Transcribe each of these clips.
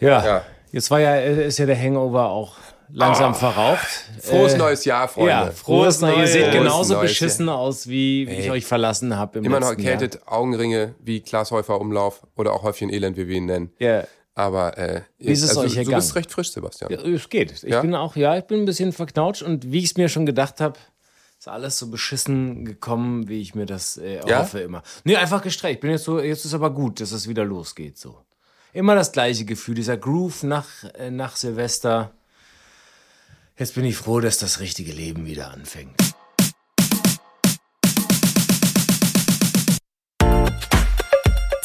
Ja. Ja. Jetzt war ja, ist ja der Hangover auch langsam verraucht. Frohes Äh, neues Jahr, Freunde. Ja, frohes Neues. Ihr seht Frohes genauso beschissen aus, wie, wie ich euch verlassen habe im Immer noch erkältet, Augenringe wie Klaas Häufer Umlauf oder auch Häufchen Elend, wie wir ihn nennen. Jahr. Ja. Aber äh, Wie ist es also, euch du ergangen? bist recht frisch, Sebastian. Ja, es geht. Ich Ja? bin auch, ja, ich bin ein bisschen verknautscht und wie ich es mir schon gedacht habe, ist alles so beschissen gekommen, wie ich mir das äh, Ja? hoffe immer. Nee, einfach gestreckt. Ich bin jetzt so, jetzt ist aber gut, dass es wieder losgeht. So. Immer das gleiche Gefühl, dieser Groove nach, äh, nach Silvester. Jetzt bin ich froh, dass das richtige Leben wieder anfängt.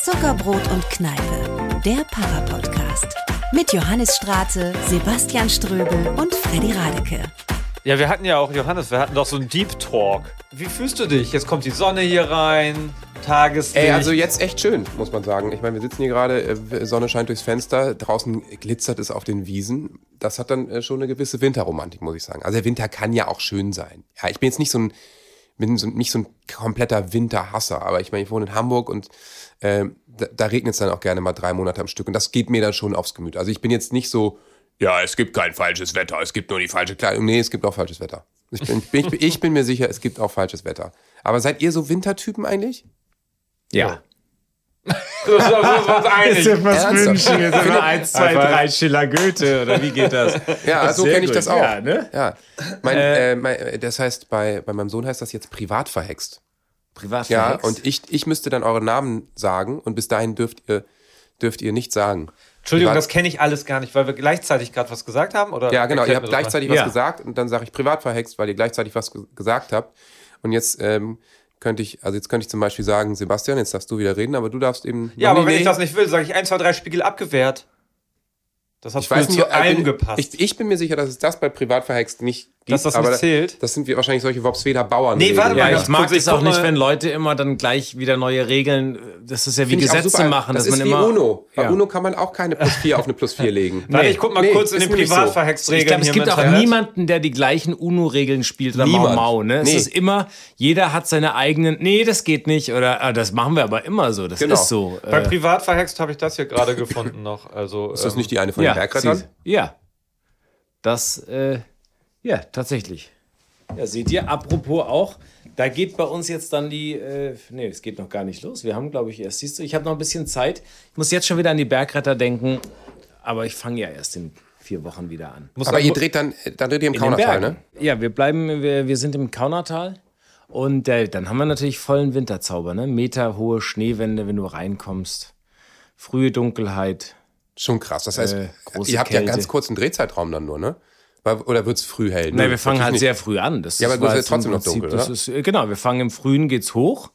Zuckerbrot und Kneipe, der Para-Podcast. Mit Johannes Straße, Sebastian Ströbel und Freddy Radeke. Ja, wir hatten ja auch, Johannes, wir hatten doch so einen Deep Talk. Wie fühlst du dich? Jetzt kommt die Sonne hier rein, Tageslicht. Ey, also jetzt echt schön, muss man sagen. Ich meine, wir sitzen hier gerade, äh, Sonne scheint durchs Fenster, draußen glitzert es auf den Wiesen. Das hat dann äh, schon eine gewisse Winterromantik, muss ich sagen. Also der Winter kann ja auch schön sein. Ja, ich bin jetzt nicht so ein, bin so, nicht so ein kompletter Winterhasser, aber ich meine, ich wohne in Hamburg und äh, da, da regnet es dann auch gerne mal drei Monate am Stück und das geht mir dann schon aufs Gemüt. Also ich bin jetzt nicht so, ja, es gibt kein falsches Wetter, es gibt nur die falsche Kleidung. Nee, es gibt auch falsches Wetter. Ich bin, ich, ich bin mir sicher, es gibt auch falsches Wetter. Aber seid ihr so Wintertypen eigentlich? Ja. das ist uns einig. was Ernsthaft? wünschen? Jetzt immer 1, 2, 3 Schiller Goethe oder wie geht das? Ja, so Sehr kenne ich das auch. Ja, ne? Ja. Mein, äh, mein, äh, das heißt, bei, bei meinem Sohn heißt das jetzt privat verhext. Privat Ja, verhext. und ich, ich müsste dann euren Namen sagen und bis dahin dürft ihr, dürft ihr nichts sagen. Entschuldigung, Privat- das kenne ich alles gar nicht, weil wir gleichzeitig gerade was gesagt haben? Oder Ja, genau, ihr habt gleichzeitig mal. was Ja. gesagt und dann sage ich privat verhext, weil ihr gleichzeitig was ge gesagt habt. Und jetzt ähm, könnte ich, also jetzt könnte ich zum Beispiel sagen, Sebastian, jetzt darfst du wieder reden, aber du darfst eben. Ja, aber wenn ich das nicht will, sage ich 1, 2, 3 Spiegel abgewehrt. Das hat Ich weiß nicht, zu allem bin, gepasst. Ich, ich bin mir sicher, dass es das bei privat verhext nicht gibt. Dass das nicht zählt? Das sind wir wahrscheinlich solche Wobsweder Bauern. Nee, warte Ja, mal, ich mag es auch nicht, wenn Leute immer dann gleich wieder neue Regeln, das ist ja wie Gesetze machen, das dass ist man wie immer. UNO. Bei Ja. UNO kann man auch keine plus 4 auf eine plus 4 legen. Warte, Nee. ich guck mal Nee, kurz in den nämlich so. Privatverhext-Regeln Ich glaube, es gibt auch Internet. niemanden, der die gleichen UNO-Regeln spielt oder Niemand. Mau Mau. Ne? Es Nee. ist immer, jeder hat seine eigenen, nee, das geht nicht oder ah, das machen wir aber immer so. Das Genau. ist so. Bei Äh, Privatverhext habe ich das hier gerade gefunden noch. Also, Ist das ähm, nicht die eine von ja, den Bergrettern? ja. Das, äh, ja, tatsächlich. Ja, seht ihr, apropos auch, da geht bei uns jetzt dann die, äh, nee, es geht noch gar nicht los. Wir haben, glaube ich, erst, siehst du, ich habe noch ein bisschen Zeit. Ich muss jetzt schon wieder an die Bergretter denken, aber ich fange ja erst in vier Wochen wieder an. muss Aber dann- ihr dreht dann, dann dreht ihr im Kaunertal, ne? Ja, wir bleiben, wir, wir sind im Kaunertal. Und äh, dann haben wir natürlich vollen Winterzauber, ne? Meterhohe Schneewände, wenn du reinkommst. Frühe Dunkelheit. Schon krass. Das heißt, Äh, ihr habt ja Kälte. ganz kurzen Drehzeitraum dann nur, ne? Oder wird's früh hell? Nein, Nö, wir fangen halt nicht. sehr früh an. Das Ja, aber ist jetzt trotzdem im noch dunkel, das oder? Ist, äh, genau, wir fangen im Frühen geht's hoch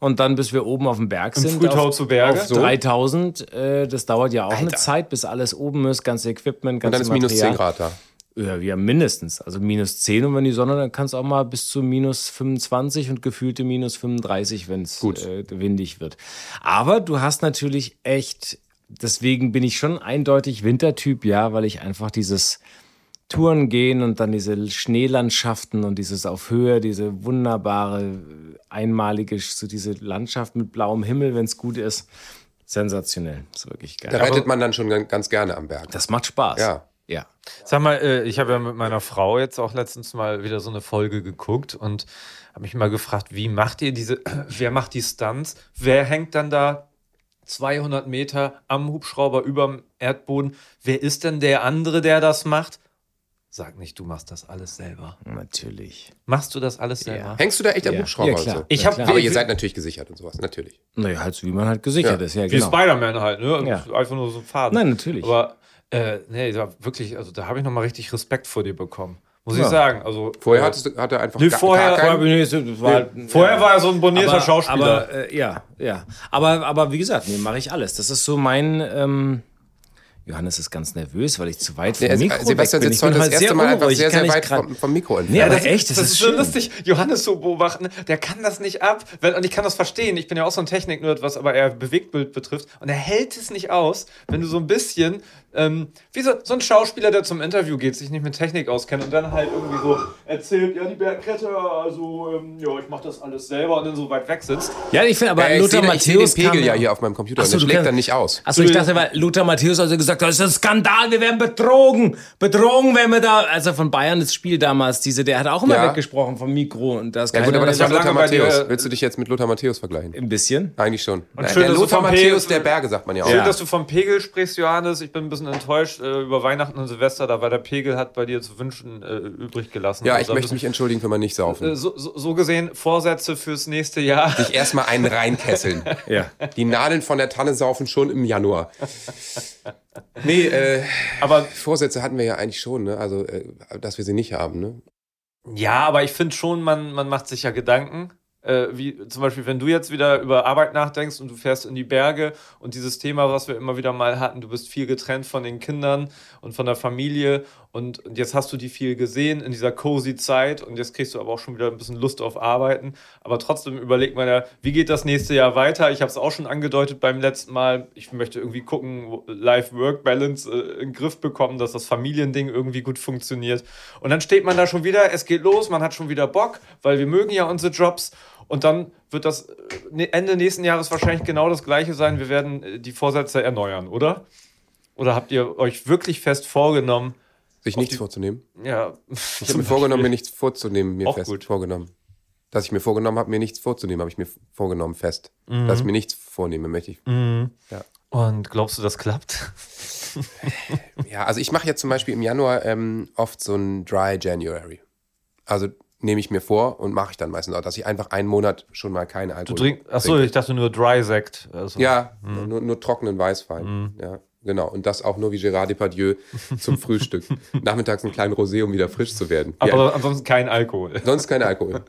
und dann bis wir oben auf dem Berg sind. Frühtau auf, zu Berge? Auf So? 3000. Äh, das dauert ja auch eine Alter. Zeit, bis alles oben ist, ganze Equipment, Und ganze dann ist minus 10 Material. Grad da. Ja, wir haben mindestens. Also minus 10 und wenn die Sonne, dann kann es auch mal bis zu minus 25 und gefühlte minus 35, wenn es äh, windig wird. Aber du hast natürlich echt, deswegen bin ich schon eindeutig Wintertyp, ja, weil ich einfach dieses Touren gehen und dann diese Schneelandschaften und dieses auf Höhe, diese wunderbare, einmalige, so diese Landschaft mit blauem Himmel, wenn es gut ist. Sensationell. ist wirklich geil. Da reitet man dann schon gan- ganz gerne am Berg. das macht Spaß. Ja. Ja. Sag mal, äh, ich habe ja mit meiner Frau jetzt auch letztens mal wieder so eine Folge geguckt und habe mich mal gefragt, wie macht ihr diese, wer macht die Stunts? Wer hängt dann da 200 Meter am Hubschrauber überm Erdboden? Wer ist denn der andere, der das macht? Sag nicht, du machst das alles selber. Natürlich. Machst du das alles selber? Hängst du da echt am Ja. Hubschrauber Ja, und klar. so? Ich Ja, hab- klar. Aber ihr seid natürlich gesichert und sowas, natürlich. Naja, halt so wie man halt gesichert Ja. ist, ja, Wie genau. Spider-Man halt, ne? Ja. Einfach nur so ein Faden. Nein, natürlich. Aber äh, nee, da wirklich, also da habe ich nochmal richtig Respekt vor dir bekommen. Muss Ja. ich sagen. Also, Vorher äh, hattest du, hat er einfach Nee, gar, vorher- gar Vorher, keinen, das war, halt- Vorher war er so ein bonierter aber, Schauspieler. Aber, äh, ja, ja. Aber, aber wie gesagt, nee, mache ich alles. Das ist so mein. Ähm, Johannes ist ganz nervös, weil ich zu weit vom Mikro Sebastian weg bin. Ich bin das erste Mal einfach sehr, kann sehr weit vom, vom Mikro Nee, entfernt. aber echt, das, das ist ist so lustig, Johannes zu beobachten. Der kann das nicht ab. Weil, und ich kann das verstehen. Ich bin ja auch so ein Technik-Nerd, was aber eher Bewegtbild betrifft. Und er hält es nicht aus, wenn du so ein bisschen, ähm, wie so, so ein Schauspieler, der zum Interview geht, sich nicht mit Technik auskennt und dann halt irgendwie so erzählt, ja, die Bergkette, also, ähm, ja, ich mach das alles selber und dann so weit weg sitzt. Ja, ich finde, aber Äh, ich Lothar sehe ich seh den Matthäus Pegel ja hier auf meinem Computer Ach und der schlägt kannst- dann nicht aus. Achso, ich dachte, weil Lothar Matthäus also gesagt, gesagt das ist ein Skandal, wir werden betrogen, betrogen, wenn wir da, also von Bayern das Spiel damals, diese, der hat auch immer Ja. weggesprochen vom Mikro und das Ja gut, aber das war Lothar Matthäus. Willst du dich jetzt mit Lothar Matthäus vergleichen? ein bisschen. Eigentlich schon. Und schön, der Lothar Matthäus der Berge, sagt man ja auch. Schön, Ja. dass du vom Pegel sprichst, Johannes. Ich bin ein bisschen enttäuscht äh, über Weihnachten und Silvester. Da war der Pegel, hat bei dir zu wünschen äh, übrig gelassen. Ja, ich da möchte mich entschuldigen für mein Nicht-Saufen. äh, so, so, so gesehen, Vorsätze fürs nächste Jahr. Sich erstmal einen reinkesseln. Ja. Die Nadeln von der Tanne saufen schon im Januar. Nee, äh, Aber Vorsätze hatten wir ja eigentlich schon, ne? Also, äh, dass wir sie nicht haben, ne? Ja, aber ich finde schon, man, man macht sich ja Gedanken. Äh, wie zum Beispiel, wenn du jetzt wieder über Arbeit nachdenkst und du fährst in die Berge und dieses Thema, was wir immer wieder mal hatten, du bist viel getrennt von den Kindern und von der Familie und, jetzt hast du die viel gesehen in dieser cozy Zeit und jetzt kriegst du aber auch schon wieder ein bisschen Lust auf Arbeiten. Aber trotzdem überlegt man ja, wie geht das nächste Jahr weiter? Ich habe es auch schon angedeutet beim letzten Mal. Ich möchte irgendwie gucken, wo- Life-Work-Balance äh, in den Griff bekommen, dass das Familiending irgendwie gut funktioniert. Und dann steht man da schon wieder, es geht los, man hat schon wieder Bock, weil wir mögen ja unsere Jobs. Und dann wird das äh, ne- Ende nächsten Jahres wahrscheinlich genau das gleiche sein. Wir werden äh, die Vorsätze erneuern, oder? Oder habt ihr euch wirklich fest vorgenommen? Sich nichts vorzunehmen. Ja, Ich habe mir vorgenommen, mir nichts vorzunehmen, mir Auch fest gut. vorgenommen. Dass ich mir vorgenommen habe, mir nichts vorzunehmen, habe ich mir vorgenommen, fest. Dass ich mir nichts vornehme, möchte ich. Und glaubst du, das klappt? Ja, also ich mache jetzt zum Beispiel im Januar ähm, oft so ein Dry January. Also nehme ich mir vor und mache ich dann meistens auch, dass ich einfach einen Monat schon mal keinen Du Alkohol trinkst. Achso, trinke. ich dachte nur Dry Sekt. Also, Ja, Mhm. nur, nur trockenen Weißwein. Ja, genau. Und das auch nur wie Gérard Depardieu zum Frühstück. Nachmittags einen kleinen Rosé, um wieder frisch zu werden. Aber ja, ansonsten kein Alkohol. sonst kein Alkohol.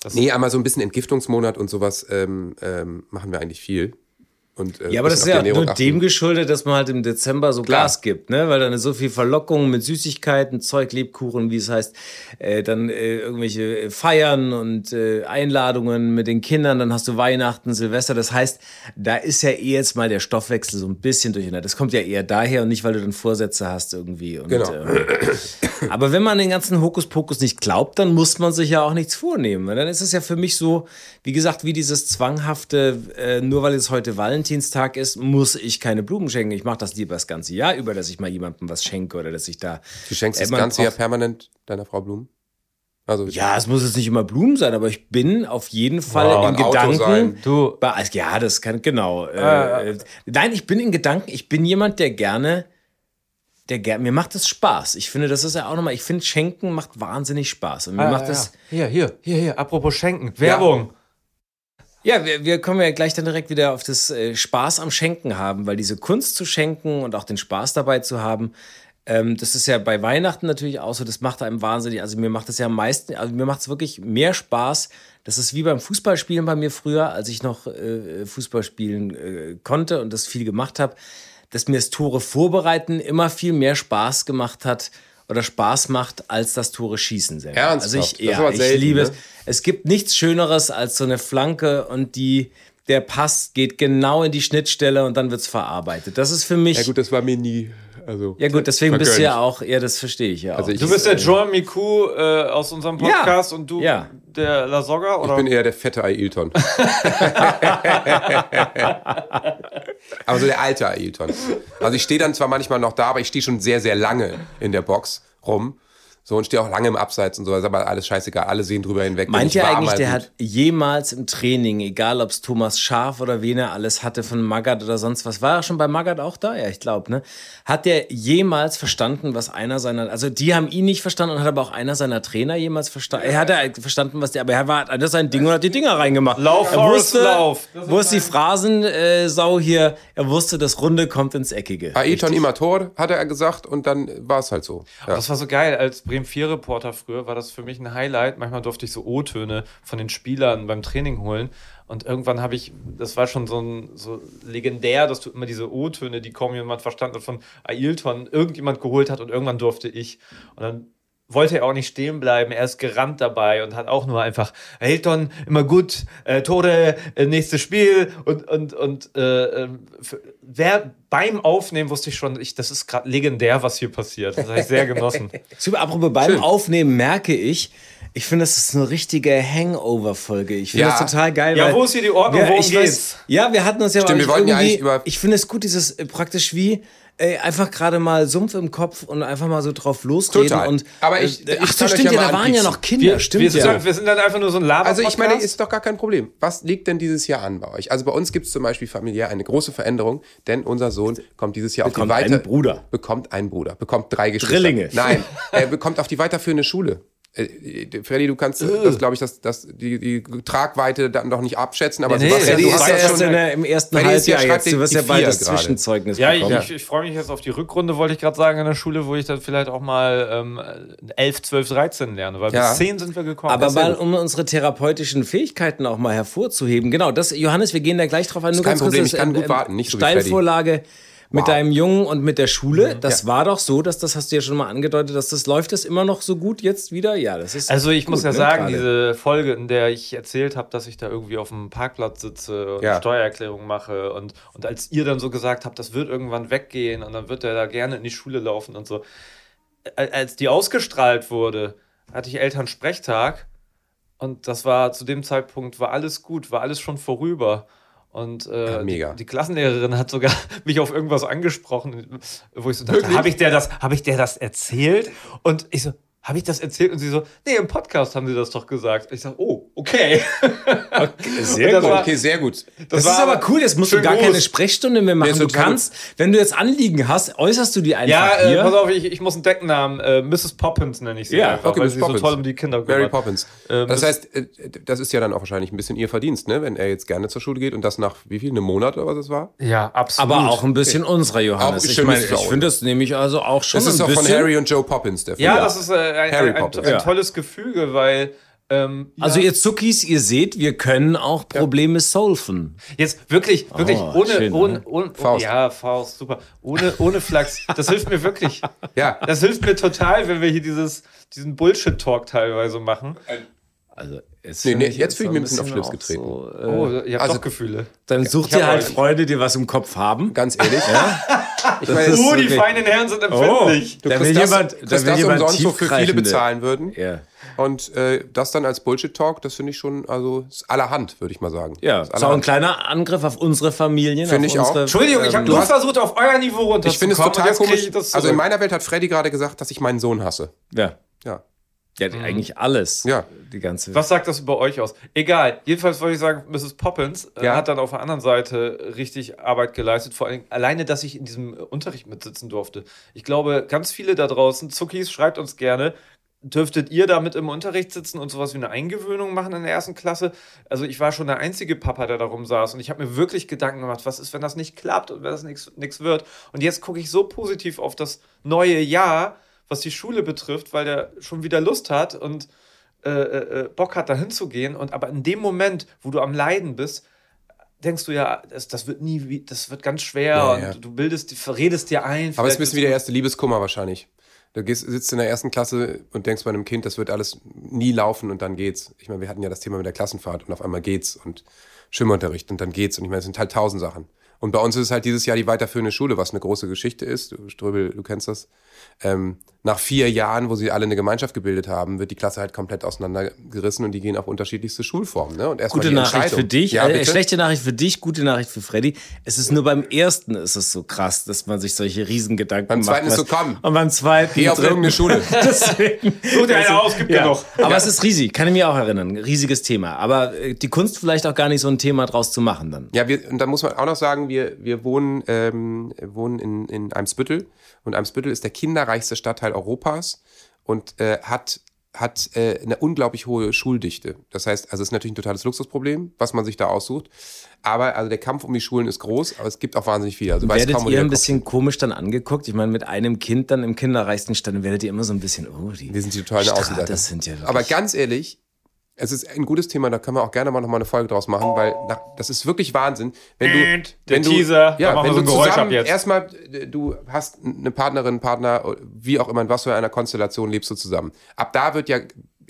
Das- nee, einmal so ein bisschen Entgiftungsmonat und sowas ähm, ähm, machen wir eigentlich viel. Und, äh, Ja, aber das ist ja nur dem geschuldet, dass man halt im Dezember so Klar. Gas gibt, ne? Weil dann so viel Verlockung mit Süßigkeiten, Zeug, Lebkuchen, wie es heißt, äh, dann äh, irgendwelche äh, Feiern und äh, Einladungen mit den Kindern, dann hast du Weihnachten, Silvester. Das heißt, da ist ja eh jetzt mal der Stoffwechsel so ein bisschen durcheinander. Das kommt ja eher daher und nicht, weil du dann Vorsätze hast irgendwie. Und, Genau. äh, aber wenn man den ganzen Hokuspokus nicht glaubt, dann muss man sich ja auch nichts vornehmen. Dann ist es ja für mich so, wie gesagt, wie dieses zwanghafte, äh, nur weil es heute Valentinstag ist, muss ich keine Blumen schenken. Ich mache das lieber das ganze Jahr über, dass ich mal jemandem was schenke oder dass ich da. Du schenkst das ganze Jahr permanent deiner Frau Blumen? Also, Ja, es muss jetzt nicht immer Blumen sein, aber ich bin auf jeden Fall Wow, in Gedanken. Du- Bei, ja, das kann, genau. Äh, äh, nein, ich bin in Gedanken, ich bin jemand, der gerne. Der ger mir macht es Spaß. Ich finde, das ist ja auch nochmal, ich finde, Schenken macht wahnsinnig Spaß. Und mir macht es. Hier, hier, hier, hier. Apropos Schenken. Werbung. Ja, wir, wir kommen ja gleich dann direkt wieder auf das äh, Spaß am Schenken haben, weil diese Kunst zu schenken und auch den Spaß dabei zu haben, ähm, das ist ja bei Weihnachten natürlich auch so, das macht einem wahnsinnig, also mir macht es ja am meisten, also mir macht es wirklich mehr Spaß. Das ist wie beim Fußballspielen bei mir früher, als ich noch äh, Fußball spielen äh, konnte und das viel gemacht habe, dass mir das Tore vorbereiten immer viel mehr Spaß gemacht hat oder Spaß macht, als das Tore schießen selber. Ernsthaft? Also ich, ja, ich selten, liebe ne? es. Es gibt nichts Schöneres als so eine Flanke und die, der Pass geht genau in die Schnittstelle und dann wird's verarbeitet. Das ist für mich. ja gut, das war mir nie. Also, Ja gut, deswegen bist du vergönnt. ja auch, ja, das verstehe ich ja auch. Also ich- Du bist der Joan Miku äh, aus unserem Podcast und du Ja. der La Soga, oder? Ich bin eher der fette Ailton. aber so der alte Ailton. Also ich stehe dann zwar manchmal noch da, aber ich stehe schon sehr, sehr lange in der Box rum. So und stehe auch lange im Abseits und so, ist aber alles scheißegal, alle sehen drüber hinweg. Meint ihr eigentlich, der gut. hat jemals im Training, egal ob es Thomas Schaf oder wen er alles hatte von Magath oder sonst was, war er schon bei Magath auch da? Ja, ich glaube, ne? Hat der jemals verstanden, was einer seiner, also die haben ihn nicht verstanden und hat aber auch einer seiner Trainer jemals verstanden. Er hat er verstanden, was der, aber er war, hat sein Ding und hat die Dinger reingemacht. Lauf, er Forrest, wusste, lauf. Wo ist die Phrasensau äh, Sau hier? Er wusste, das Runde kommt ins Eckige. Ailton immer Tor, hatte er gesagt und dann war es halt so. Ja. Das war so geil. Als Bremen 4 Reporter früher war das für mich ein Highlight. Manchmal durfte ich so O-Töne von den Spielern beim Training holen. Und irgendwann habe ich, das war schon so, ein, so legendär, dass du immer diese O-Töne, die kaum jemand verstanden hat, von Ailton irgendjemand geholt hat und irgendwann durfte ich. Und dann wollte er auch nicht stehen bleiben. Er ist gerannt dabei und hat auch nur einfach Hilton immer gut, äh, Tore, äh, nächstes Spiel und und und äh, äh, wer beim Aufnehmen wusste ich schon, ich, das ist gerade legendär, was hier passiert. Das habe ich sehr genossen. Super, apropos beim Aufnehmen merke ich, ich finde, das ist eine richtige Hangover-Folge. Ich finde Ja. das total geil. Ja, weil wo ist hier die Ordnung? Wir, Worum ich geht's? weiß, ja, wir hatten uns ja Stimmt, wir wollten ja eigentlich über- Ich finde es gut, dieses äh, praktisch wie äh, einfach gerade mal Sumpf im Kopf und einfach mal so drauf losreden. Total. Und, Aber ich- äh, ich ach so, stimmt ja ja, da waren ja anpieksen. noch Kinder. Wir, stimmt wir, ja. sind, wir sind dann einfach nur so ein Laber. Also ich meine, ist doch gar kein Problem. Was liegt denn dieses Jahr an bei euch? Also bei uns gibt es zum Beispiel familiär eine große Veränderung, denn unser Sohn kommt dieses Jahr Bekommt auf die weiter einen Bruder. bekommt einen Bruder, bekommt drei Geschwister. Drillinge. Nein, er bekommt auf die weiterführende Schule. Äh, Freddy, du kannst das, glaube ich, das, das, die, die Tragweite dann noch nicht abschätzen, aber Nee, Sebastian, du ist hast ja das erst schon. in der, im ersten Freddy ist ja- Halbjahr jetzt. Du wirst ja bald das gerade. Zwischenzeugnis Ja, ich, bekommen. ich, ich freue mich jetzt auf die Rückrunde, wollte ich gerade sagen, in der Schule, wo ich dann vielleicht auch mal ähm, 11, 12, 13 lerne, weil Ja. bis 10 sind wir gekommen. Aber ist mal, um unsere therapeutischen Fähigkeiten auch mal hervorzuheben. Genau, das, Johannes, wir gehen da gleich drauf ein. Nur kein ganz kurz Problem, ich kann ähm, gut ähm, warten, nicht so wie Freddy. Mit Wow. deinem Jungen und mit der Schule. Das Ja. war doch so, dass das hast du ja schon mal angedeutet, dass das läuft das immer noch so gut jetzt wieder. Ja, das ist. Also ich gut, muss ja ne, sagen, gerade. diese Folge, in der ich erzählt habe, dass ich da irgendwie auf dem Parkplatz sitze und Ja. Steuererklärung mache und, und als ihr dann so gesagt habt, das wird irgendwann weggehen und dann wird er da gerne in die Schule laufen und so. Al- Als die ausgestrahlt wurde, hatte ich Elternsprechtag und das war zu dem Zeitpunkt war alles gut, war alles schon vorüber. Und äh, Ja. Die, die Klassenlehrerin hat sogar mich auf irgendwas angesprochen, wo ich so dachte, habe ich der das, habe ich der das erzählt? Und ich so, habe ich das erzählt? Und sie so, nee, im Podcast haben sie das doch gesagt. Ich sage, oh, okay. Sehr Und das gut. war- Okay, sehr gut. Das, war ist aber cool, jetzt musst du gar groß. keine Sprechstunde mehr machen. Nee, du kannst, wenn du jetzt Anliegen hast, äußerst du die einfach Ja, äh, hier. pass auf, ich, ich muss einen Decknamen. Äh, Mrs. Poppins nenne ich sie Ja, einfach, okay, weil Miss sie Poppins. so toll um die Kinder Mary kümmert. Poppins. Ähm, das das- heißt, äh, das ist ja dann auch wahrscheinlich ein bisschen ihr Verdienst, ne? wenn er jetzt gerne zur Schule geht und das nach wie viel, einem Monat oder was es war? Ja, absolut. aber auch ein bisschen unserer Johannes. Auch ich meine, ich auch. finde das nämlich also auch schon Das ist doch von. Harry und Joe Poppins, der Film. Ja, das ist äh, ein, tolles Gefüge, weil ähm, Also ja, ihr Zuckis, ihr seht, wir können auch Probleme solven. jetzt wirklich, wirklich Oh, ohne, schön, ohne, ne? ohne, Faust. ja, Faust, super, ohne, ohne Flachs. Das hilft mir wirklich. Ja. Das hilft mir total, wenn wir hier dieses, diesen Bullshit-Talk teilweise machen. Also jetzt, Nee, nee, jetzt fühle ich mich ein bisschen auf Schlips auch getreten. So, äh, Oh, ihr habt also- doch Gefühle. dann sucht ich hab ihr halt. Freunde, die was im Kopf haben. Ganz ehrlich. Ich Das meine, Oh, die wirklich- feinen Herren sind empfindlich. du da kriegst will das, jemand- kriegst da will das jemand umsonst, wofür viele bezahlen würden. Ja. Und äh, das dann als Bullshit-Talk, das finde ich schon, also ist allerhand, würde ich mal sagen. Ja, Ist ist auch ein kleiner Angriff auf unsere Familien. Finde ich auch. Entschuldigung, ich habe ähm, nur versucht, auf euer Niveau runterzukommen. Ich finde es total komisch. Ich Also in meiner Welt hat Freddy gerade gesagt, dass ich meinen Sohn hasse. Ja. Ja. Ja, die- eigentlich alles. Ja. Die ganze. Was sagt das über euch aus? Egal. Jedenfalls wollte ich sagen, Mrs. Poppins äh, Ja. hat dann auf der anderen Seite richtig Arbeit geleistet. Vor allem alleine, dass ich in diesem äh, Unterricht mitsitzen durfte. Ich glaube, ganz viele da draußen, Zuckis, schreibt uns gerne, dürftet ihr da mit im Unterricht sitzen und sowas wie eine Eingewöhnung machen in der ersten Klasse? Also ich war schon der einzige Papa, der da rumsaß und ich habe mir wirklich Gedanken gemacht, was ist, wenn das nicht klappt und wenn das nichts wird? Und jetzt gucke ich so positiv auf das neue Jahr, was die Schule betrifft, weil der schon wieder Lust hat und äh, äh, Bock hat, da hinzugehen. Und aber in dem Moment, wo du am Leiden bist, denkst du ja, das, das wird nie, das wird ganz schwer Ja, und ja. du bildest, verredest dir ein. Aber es ist ein bisschen wie der erste Liebeskummer wahrscheinlich. Du gehst, sitzt in der ersten Klasse und denkst bei einem Kind, das wird alles nie laufen und dann geht's. Ich meine, wir hatten ja das Thema mit der Klassenfahrt und auf einmal geht's und Schwimmunterricht und dann geht's. Und ich meine, es sind halt tausend Sachen. Und bei uns ist es halt dieses Jahr die weiterführende Schule, was eine große Geschichte ist. Du, Ströbel, du kennst das. Ähm, nach vier Jahren, wo sie alle eine Gemeinschaft gebildet haben, wird die Klasse halt komplett auseinandergerissen und die gehen auf unterschiedlichste Schulformen. Ne? Und erstmal Gute die Nachricht für dich, Ja, äh, bitte? schlechte Nachricht für dich, gute Nachricht für Freddy. Es ist nur beim ersten ist es so krass, dass man sich solche Riesengedanken Beim macht. zweiten ist so, komm. Und beim zweiten. Geh auf dritten- irgendeine Schule. Deswegen. Such dir eine aus, gibt ja. genug. Aber es ist riesig, kann ich mir auch erinnern. Ein riesiges Thema. Aber äh, die Kunst vielleicht auch gar nicht so ein Thema draus zu machen dann. Ja, wir, und da muss man auch noch sagen, wir, wir wohnen, ähm, wohnen in, in Eimsbüttel und Eimsbüttel ist der kinderreichste Stadtteil Europas und äh, hat, hat äh, eine unglaublich hohe Schuldichte. Das heißt, also es ist natürlich ein totales Luxusproblem, was man sich da aussucht. Aber also der Kampf um die Schulen ist groß, aber es gibt auch wahnsinnig viele. Also Werdet kaum, ihr ein bisschen komisch dann angeguckt? Ich meine, mit einem Kind dann im kinderreichsten Stand werdet ihr immer so ein bisschen, oh, die Wir sind die totalen Außenseiter. Aber ganz ehrlich, es ist ein gutes Thema, da können wir auch gerne mal noch mal eine Folge draus machen, weil na, das ist wirklich Wahnsinn. Wenn du, Der wenn du, Teaser, da ja, wenn so ein du zusammen jetzt. erstmal, du hast eine Partnerin, Partner, wie auch immer, in was für einer Konstellation lebst du zusammen. Ab da wird ja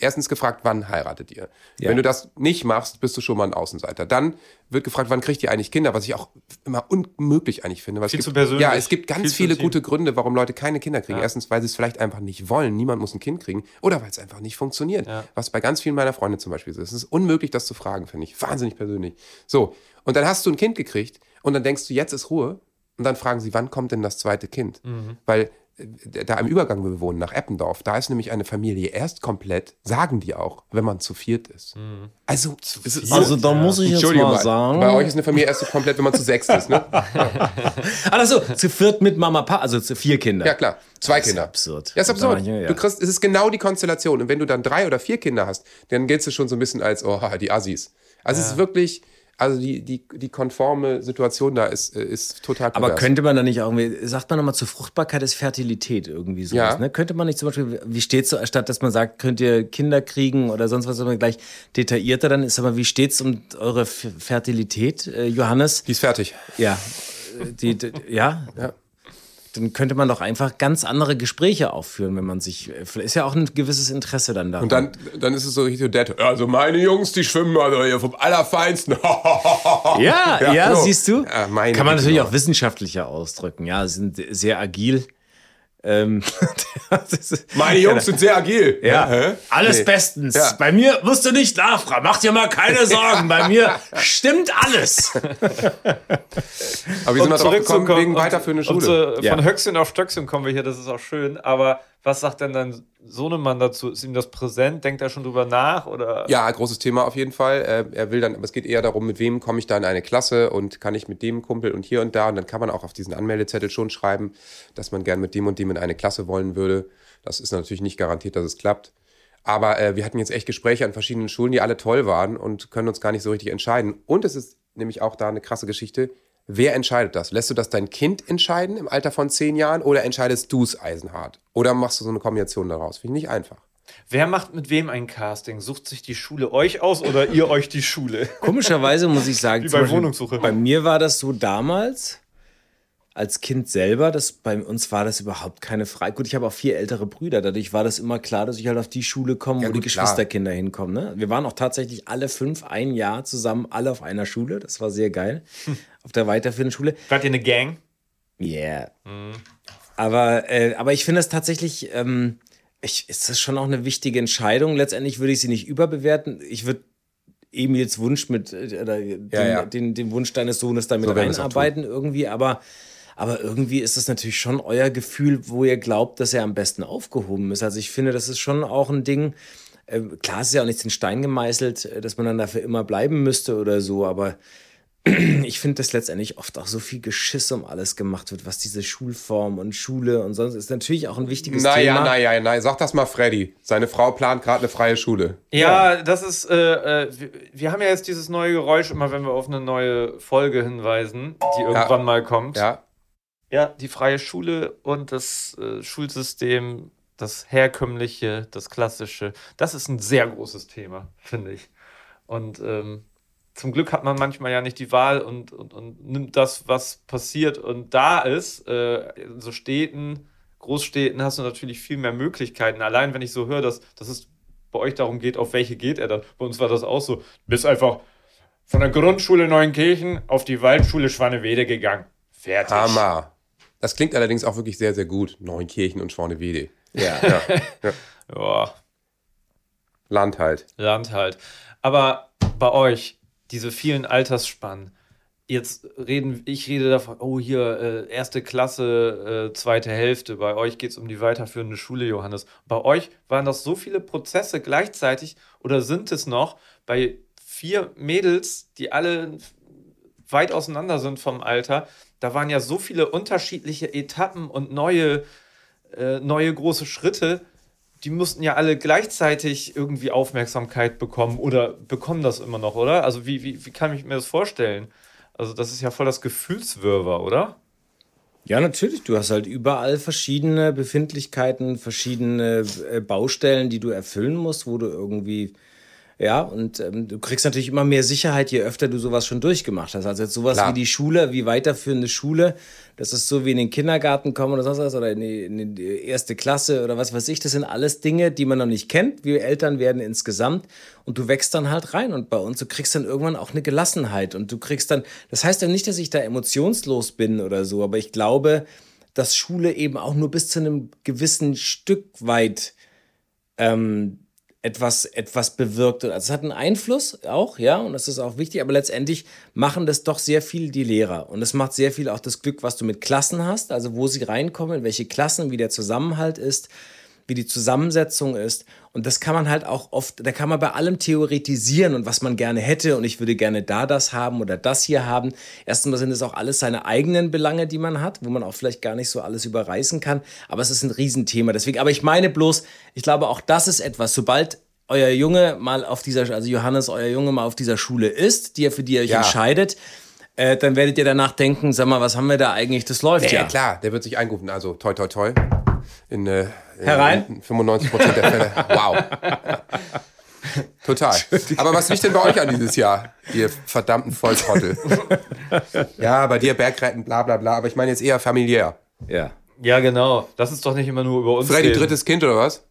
erstens gefragt, wann heiratet ihr? Ja. Wenn du das nicht machst, bist du schon mal ein Außenseiter. Dann wird gefragt, wann kriegt ihr eigentlich Kinder, was ich auch immer unmöglich eigentlich finde. Weil Viel es zu gibt, persönlich, Ja, es gibt ganz viel zu viele gute Gründe, warum Leute keine Kinder kriegen. Erstens, weil sie es vielleicht einfach nicht wollen. Niemand muss ein Kind kriegen. Oder weil es einfach nicht funktioniert. Ja. Was bei ganz vielen meiner Freunde zum Beispiel so ist. Es ist unmöglich, das zu fragen, finde ich. Wahnsinnig persönlich. So. Und dann hast du ein Kind gekriegt und dann denkst du, jetzt ist Ruhe. Und dann fragen sie, wann kommt denn das zweite Kind? Mhm. Weil da im Übergang, wo wir wohnen, nach Eppendorf, da ist nämlich eine Familie erst komplett, sagen die auch, wenn man zu viert ist. Mhm. Also, es ist Also da muss ich jetzt mal sagen. bei euch ist eine Familie erst so komplett, wenn man zu sechst ist, ne? Also zu viert mit Mama, Papa, also zu vier Kinder. Ja, klar. Zwei Das ist Kinder. absurd. Ja, ist absurd. Ja, ja. Du kriegst, es ist genau die Konstellation. Und wenn du dann drei oder vier Kinder hast, dann giltst du schon so ein bisschen als, oh, die Assis. Also es ist wirklich, also die, die, die konforme Situation da ist, äh, ist total Aber pervers. könnte man da nicht auch, irgendwie- sagt man nochmal zur Fruchtbarkeit ist Fertilität irgendwie so. Ja. Ne? Könnte man nicht zum Beispiel, wie steht's so, statt dass man sagt, könnt ihr Kinder kriegen oder sonst was, aber gleich detaillierter dann ist, aber wie steht's um eure Fertilität, äh, Johannes? Die ist fertig. Ja, äh, die, die, ja. Ja. Dann könnte man doch einfach ganz andere Gespräche aufführen, wenn man sich, äh, vielleicht ist ja auch ein gewisses Interesse dann da. Und dann, dann ist es so richtig Odette. Also meine Jungs, die schwimmen also hier vom Allerfeinsten. Ja, ja, Ja, so. siehst du? Ja, Kann man natürlich auch wissenschaftlicher ausdrücken. Ja, sie sind sehr agil. Ähm, ist- Meine Jungs sind sehr agil. ja, Hä? alles Nee. bestens. Ja. Bei mir musst du nicht nachfragen. Mach dir mal keine Sorgen. Bei mir stimmt alles. Aber wir sind da drauf gekommen wegen und- weiterführende und Schule. so Ja. Von Höchstchen auf Stöckchen kommen wir hier, das ist auch schön. Aber was sagt denn dein Sohnemann dazu? Ist ihm das präsent? Denkt er schon drüber nach? Oder? Ja, großes Thema auf jeden Fall. Äh, er will dann, aber es geht eher darum, mit wem komme ich da in eine Klasse und kann ich mit dem Kumpel und hier und da. Und dann kann man auch auf diesen Anmeldezettel schon schreiben, dass man gern mit dem und dem in eine Klasse wollen würde. Das ist natürlich nicht garantiert, dass es klappt. Aber äh, wir hatten jetzt echt Gespräche an verschiedenen Schulen, die alle toll waren und können uns gar nicht so richtig entscheiden. Und es ist nämlich auch da eine krasse Geschichte. Wer entscheidet das? Lässt du das dein Kind entscheiden im Alter von zehn Jahren oder entscheidest du es eisenhart? Oder machst du so eine Kombination daraus? Finde ich nicht einfach. Wer macht mit wem ein Casting? Sucht sich die Schule euch aus oder ihr euch die Schule? Komischerweise muss ich sagen, Wie bei Beispiel Wohnungssuche. bei mir war das so damals, als Kind selber, das, bei uns war das überhaupt keine Frage. Gut, ich habe auch vier ältere Brüder, dadurch war das immer klar, dass ich halt auf die Schule komme, Ja, wo die gut, klar. Geschwisterkinder hinkommen. Ne? Wir waren auch tatsächlich alle fünf ein Jahr zusammen, alle auf einer Schule. Das war sehr geil. Auf der weiterführenden Schule. Wart ihr eine Gang? Yeah. Aber, äh, aber ich finde es tatsächlich, ähm, ich, ist das schon auch eine wichtige Entscheidung. Letztendlich würde ich sie nicht überbewerten. Ich würde Emils Wunsch mit, äh, oder den, ja. Den, den Wunsch deines Sohnes damit So reinarbeiten irgendwie, aber, aber irgendwie ist es natürlich schon euer Gefühl, wo ihr glaubt, dass er am besten aufgehoben ist. Also ich finde, das ist schon auch ein Ding, äh, klar es ist ja auch nichts in Stein gemeißelt, äh, dass man dann dafür immer bleiben müsste oder so, aber ich finde, dass letztendlich oft auch so viel Geschiss um alles gemacht wird, was diese Schulform und Schule und sonst ist natürlich auch ein wichtiges Naja, Thema. naja, naja, sag das mal Freddy. Seine Frau plant gerade eine freie Schule. Ja, das ist, äh, äh, wir, wir haben ja jetzt dieses neue Geräusch immer, wenn wir auf eine neue Folge hinweisen, die irgendwann mal kommt. Ja, Ja, die freie Schule und das äh, Schulsystem, das herkömmliche, das klassische, das ist ein sehr großes Thema, finde ich. Und ähm, zum Glück hat man manchmal ja nicht die Wahl und, und, und nimmt das, was passiert und da ist. Äh, in so Städten, Großstädten hast du natürlich viel mehr Möglichkeiten. Allein wenn ich so höre, dass, dass es bei euch darum geht, auf welche geht er dann. Bei uns war das auch so. Du bist einfach von der Grundschule Neunkirchen auf die Waldschule Schwanewede gegangen. Fertig. Hammer. Das klingt allerdings auch wirklich sehr, sehr gut. Neunkirchen und Schornewede. Ja. Ja, Land halt. Land halt. Aber bei euch, diese vielen Altersspannen, jetzt reden, ich rede davon, oh hier, äh, erste Klasse, äh, zweite Hälfte, bei euch geht es um die weiterführende Schule, Johannes. Bei euch waren das so viele Prozesse gleichzeitig oder sind es noch bei vier Mädels, die alle weit auseinander sind vom Alter, da waren ja so viele unterschiedliche Etappen und neue, äh, neue große Schritte, die mussten ja alle gleichzeitig irgendwie Aufmerksamkeit bekommen oder bekommen das immer noch, oder? Also wie, wie, wie kann ich mir das vorstellen? Also das ist ja voll das Gefühlswirrwarr, oder? Ja, natürlich. Du hast halt überall verschiedene Befindlichkeiten, verschiedene äh, Baustellen, die du erfüllen musst, wo du irgendwie Ja, und ähm, du kriegst natürlich immer mehr Sicherheit, je öfter du sowas schon durchgemacht hast. Also jetzt sowas Klar. wie die Schule, wie weiterführende Schule, das ist so wie in den Kindergarten kommen oder sonst was oder in die, in die erste Klasse oder was weiß ich. Das sind alles Dinge, die man noch nicht kennt. Wir Eltern werden insgesamt und du wächst dann halt rein und bei uns, du kriegst dann irgendwann auch eine Gelassenheit und du kriegst dann, das heißt ja nicht, dass ich da emotionslos bin oder so, aber ich glaube, dass Schule eben auch nur bis zu einem gewissen Stück weit ähm, etwas, etwas bewirkt. Also es hat einen Einfluss auch, ja, und das ist auch wichtig, aber letztendlich machen das doch sehr viel die Lehrer. Und es macht sehr viel auch das Glück, was du mit Klassen hast, also wo sie reinkommen, in welche Klassen, wie der Zusammenhalt ist, wie die Zusammensetzung ist. Und das kann man halt auch oft, da kann man bei allem theoretisieren und was man gerne hätte und ich würde gerne da das haben oder das hier haben. Erstmal sind es auch alles seine eigenen Belange, die man hat, wo man auch vielleicht gar nicht so alles überreißen kann. Aber es ist ein Riesenthema. Deswegen, aber ich meine bloß, ich glaube auch das ist etwas, sobald euer Junge mal auf dieser, also Johannes, euer Junge mal auf dieser Schule ist, die ihr für die ihr euch Ja. entscheidet, äh, dann werdet ihr danach denken, sag mal, was haben wir da eigentlich? Das läuft Ja, ja. klar, der wird sich einrufen. Also toi, toi, toi. In, äh, Herein? in 95 Prozent der Fälle. Wow. Total. Aber was liegt denn bei euch an dieses Jahr, ihr verdammten Volltrottel? ja, bei dir Bergretten, bla bla bla. Aber ich meine jetzt eher familiär. Ja. Ja, genau. Lass uns doch nicht immer nur über uns Freddy, reden. drittes Kind oder was?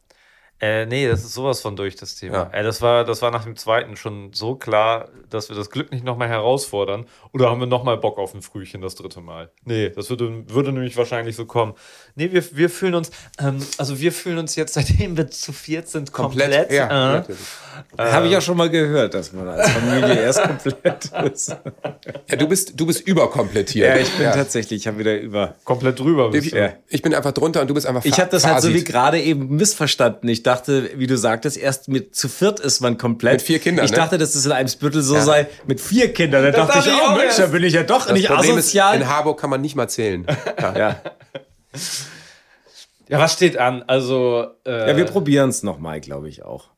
Äh, nee, das ist sowas von durch, das Thema. Ja. Ey, das, war, das war nach dem zweiten schon so klar, dass wir das Glück nicht nochmal herausfordern. Oder haben wir nochmal Bock auf ein Frühchen das dritte Mal? Nee, das würde, würde nämlich wahrscheinlich so kommen. Nee, wir, wir fühlen uns, ähm, also wir fühlen uns jetzt, seitdem wir zu viert sind, komplett. Ja, äh, natürlich. Habe ich auch schon mal gehört, dass man als Familie erst komplett ist. ja du, bist, du bist überkomplettiert. Ja, ich bin Ja. tatsächlich, ich habe wieder über. komplett drüber. bist Ich, du. Ja. ich bin einfach drunter und du bist einfach Ich habe das halt so wie gerade eben missverstanden. Ich dachte, wie du sagtest, erst mit zu viert ist man komplett. Mit vier Kindern, Ich ne? dachte, dass das in Eimsbüttel so sei, mit vier Kindern. Da dachte dachte ich, ich oh auch Mensch, da bin ich ja doch Das nicht Problem ist, asozial. in Harburg kann man nicht mal zählen. ja. Ja, was steht an? Also, äh, ja, wir probieren es nochmal, glaube ich auch.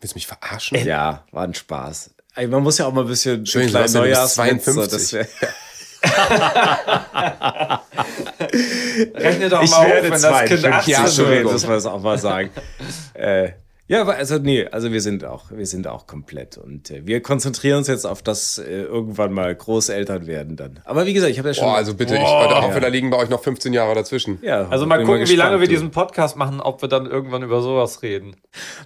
Willst du mich verarschen? Ja, war ein Spaß. Man muss ja auch mal ein bisschen Schön, so, 52. das wär- rechne doch Ich mal hoch, werde wenn das zwei. Kind Stimmt, 18 ja, wird. Entschuldigung, das muss man auch mal sagen. äh, ja, aber also nee, also wir sind auch, wir sind auch komplett und äh, wir konzentrieren uns jetzt auf das äh, irgendwann mal Großeltern werden dann. Aber wie gesagt, ich habe ja schon. Boah, also bitte, ich hoffe, da liegen bei euch noch 15 Jahre dazwischen. ja, Also mal gucken, wie lange wir gespannt, diesen Podcast machen, ob wir dann irgendwann über sowas reden.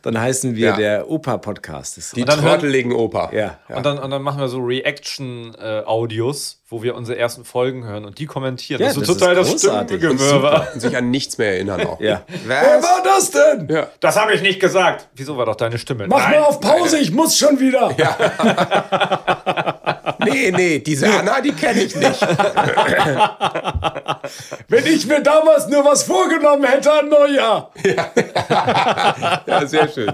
Dann heißen wir Ja. der Opa-Podcast. Das- Die trotteligen Opa. Ja. Und, dann, und dann machen wir so Reaction-Audios, wo wir unsere ersten Folgen hören und die kommentieren. Ja, das ist das so ist total das großartig. Stimmengewirr. Und sich an nichts mehr erinnern auch. Ja. Was? war das denn? Ja. Das habe ich nicht gesagt. Wieso war doch deine Stimme? Mach mal auf Pause, ich muss schon wieder. Nee, nee, diese Anna, die kenne ich nicht. Wenn ich mir damals nur was vorgenommen hätte an Neujahr. Ja, sehr schön.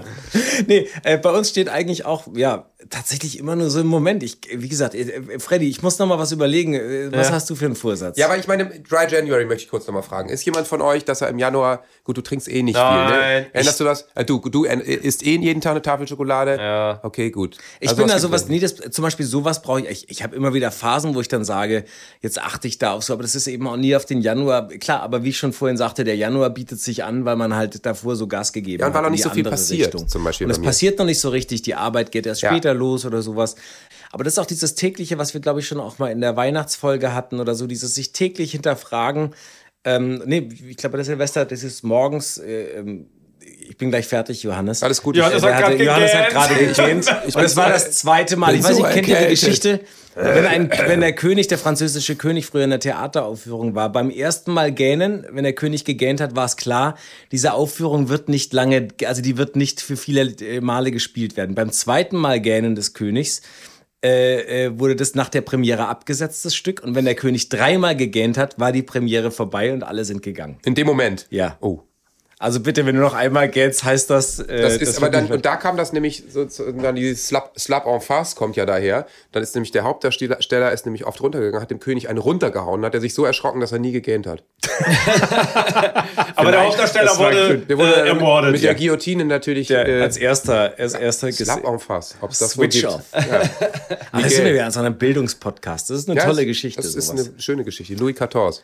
Nee, äh, bei uns steht eigentlich auch, ja, tatsächlich immer nur so im Moment. Ich, wie gesagt, äh, Freddy, ich muss noch mal was überlegen. Äh, Was Ja. hast du für einen Vorsatz? Ja, aber ich meine, Dry January möchte ich kurz nochmal fragen. Ist jemand von euch, dass er im Januar, gut, du trinkst eh nicht viel, Nein, ne? Erinnerst du das? Äh, du, du äh, isst eh jeden Tag eine Tafel Schokolade? Ja. Okay, gut. Ich Also bin da sowas, nee, das, zum Beispiel sowas brauche ich, ich, ich habe immer wieder Phasen, wo ich dann sage, jetzt achte ich da auf so, aber das ist eben auch nie auf den Januar, klar, aber wie ich schon vorhin sagte, der Januar bietet sich an, weil man halt davor so Gas gegeben Ja, und weil hat noch in nicht die so viel andere passiert, zum Beispiel Und es passiert noch nicht so richtig, die Arbeit geht erst Ja. später los oder sowas. Aber das ist auch dieses tägliche, was wir, glaube ich, schon auch mal in der Weihnachtsfolge hatten oder so, dieses sich täglich hinterfragen. Ähm, nee, ich glaube, das Silvester, das ist morgens, äh, ähm, ich bin gleich fertig, Johannes. Alles gut. Johannes ich, hat hatte, Johannes hat gerade gegähnt. Ich Und es war so- das zweite Mal. Ich weiß so nicht, kennt ihr die. Geschichte? Wenn, ein, wenn der König, der französische König, früher in der Theateraufführung war, beim ersten Mal gähnen, wenn der König gegähnt hat, war es klar, diese Aufführung wird nicht lange, also die wird nicht für viele äh, Male gespielt werden. Beim zweiten Mal gähnen des Königs äh, äh, wurde das nach der Premiere abgesetzt, das Stück. Und wenn der König dreimal gegähnt hat, war die Premiere vorbei und alle sind gegangen. in dem Moment. Ja. Oh. Also bitte, wenn du noch einmal gähnst, heißt das. Äh, Das ist aber wird dann, und da kam das nämlich, so, so, dann dieses Slap, Slap en face kommt ja daher. Dann ist nämlich der Hauptdarsteller ist nämlich oft runtergegangen, hat dem König einen runtergehauen, hat er sich so erschrocken, dass er nie gegähnt hat. Aber der Hauptdarsteller das wurde, Der wurde äh, ermordet. mit der Guillotine natürlich Der, äh, als erster, als erster Slap en face. Ob es das Switch off. Ja. Ah, das sind wir wieder an so einem Bildungspodcast. Das ist eine Ja, tolle es- Geschichte. Das ist sowas. eine schöne Geschichte. Louis XIV.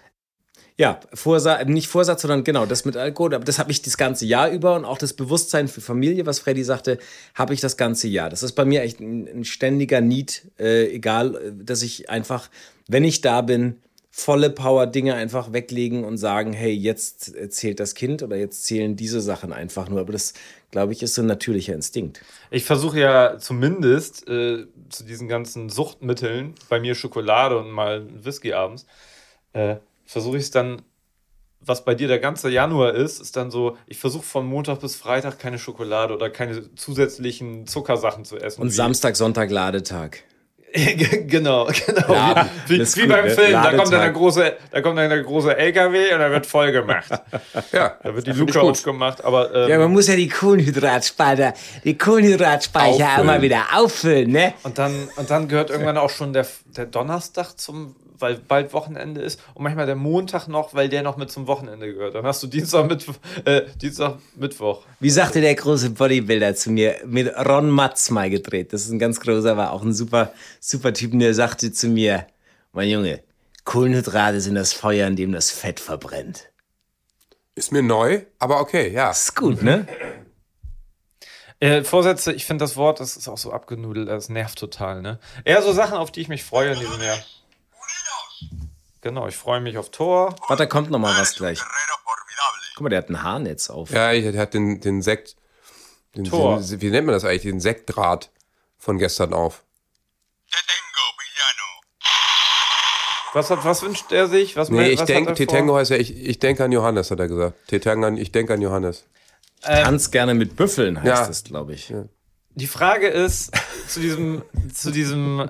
Ja, Vorsatz, nicht Vorsatz, sondern genau das mit Alkohol. Aber das habe ich das ganze Jahr über und auch das Bewusstsein für Familie, was Freddy sagte, habe ich das ganze Jahr. Das ist bei mir echt ein, ein ständiger Need, äh, egal, äh, dass ich einfach, wenn ich da bin, volle Power Dinge einfach weglegen und sagen, hey, jetzt zählt das Kind oder jetzt zählen diese Sachen einfach nur. Aber das, glaube ich, ist so ein natürlicher Instinkt. Ich versuche ja zumindest äh, zu diesen ganzen Suchtmitteln, bei mir Schokolade und mal Whisky abends, äh, versuche ich es dann, was bei dir der ganze Januar ist, ist dann so, ich versuche von Montag bis Freitag keine Schokolade oder keine zusätzlichen Zuckersachen zu essen. Und Samstag, Sonntag, Ladetag. genau, genau. Laden. wie wie, beim ne? Film, da kommt, dann der große, da kommt dann der große LKW und da wird voll gemacht. Ja, Da wird die Luke gut. aufgemacht, aber ähm, Ja, man muss ja die Kohlenhydratspeicher, die Kohlenhydratspeicher Auffüllen. immer wieder auffüllen, ne? Und dann, und dann gehört irgendwann auch schon der, der Donnerstag zum, weil bald Wochenende ist und manchmal der Montag noch, weil der noch mit zum Wochenende gehört. Dann hast du Dienstag, Mittwoch, äh, Dienstag, Mittwoch. Wie sagte der große Bodybuilder zu mir, mit Ron Matz mal gedreht. Das ist ein ganz großer, war auch ein super, super Typ. Und der sagte zu mir, mein Junge, Kohlenhydrate sind das Feuer, in dem das Fett verbrennt. Ist mir neu, aber okay, ja. Ist gut, ne? Äh, Vorsätze, ich finde das Wort, das ist auch so abgenudelt, das nervt total, ne? Eher so Sachen, auf die ich mich freue in diesem Jahr. Genau, ich freue mich auf Tor. Warte, da kommt noch mal was gleich. Guck mal, der hat ein Haarnetz auf. Ja, ich, der hat den, den Sekt, den, Tor. den, wie nennt man das eigentlich, den Sektdraht von gestern auf. Was, hat, was wünscht er sich? Was, Nee, ich denke, er? Tetango heißt ja, ich, ich denke an Johannes, hat er gesagt. Tetango an, ich denke an Johannes. Tanz gerne mit Büffeln, heißt Ja. das, glaube ich. Die Frage ist zu diesem, zu diesem.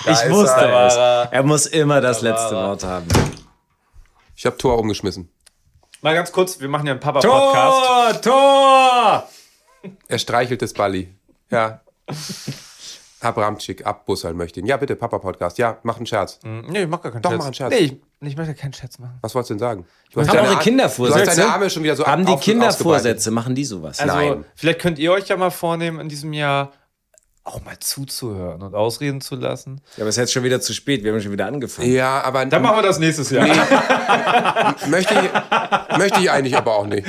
Ich ist wusste er. es. Da Er muss immer das letzte er. Wort haben. Ich habe Tor umgeschmissen. Mal ganz kurz, wir machen ja einen Papa-Podcast. Tor! Tor! Er streichelt das Balli. Ja. Abramczyk, abbussern möchte ihn. Ja, bitte, Papa-Podcast. Ja, mach einen Scherz. Nee, ich mach gar keinen Doch, Scherz. mach einen Scherz. Nee, ich, ich möchte keinen Scherz machen. Was wolltest du denn sagen? Du Haben deine eure Ar- Kinder Du hast deine Arme schon wieder so Haben ab- die auf- Kinder ausgebreitet. Vorsätze? Machen die sowas? Also, Nein. vielleicht könnt ihr euch ja mal vornehmen, in diesem Jahr auch mal zuzuhören und ausreden zu lassen. Ja, aber es ist jetzt schon wieder zu spät. Wir haben schon wieder angefangen. Ja, aber Dann machen wir das nächstes Jahr. möchte, ich, möchte ich eigentlich aber auch nicht.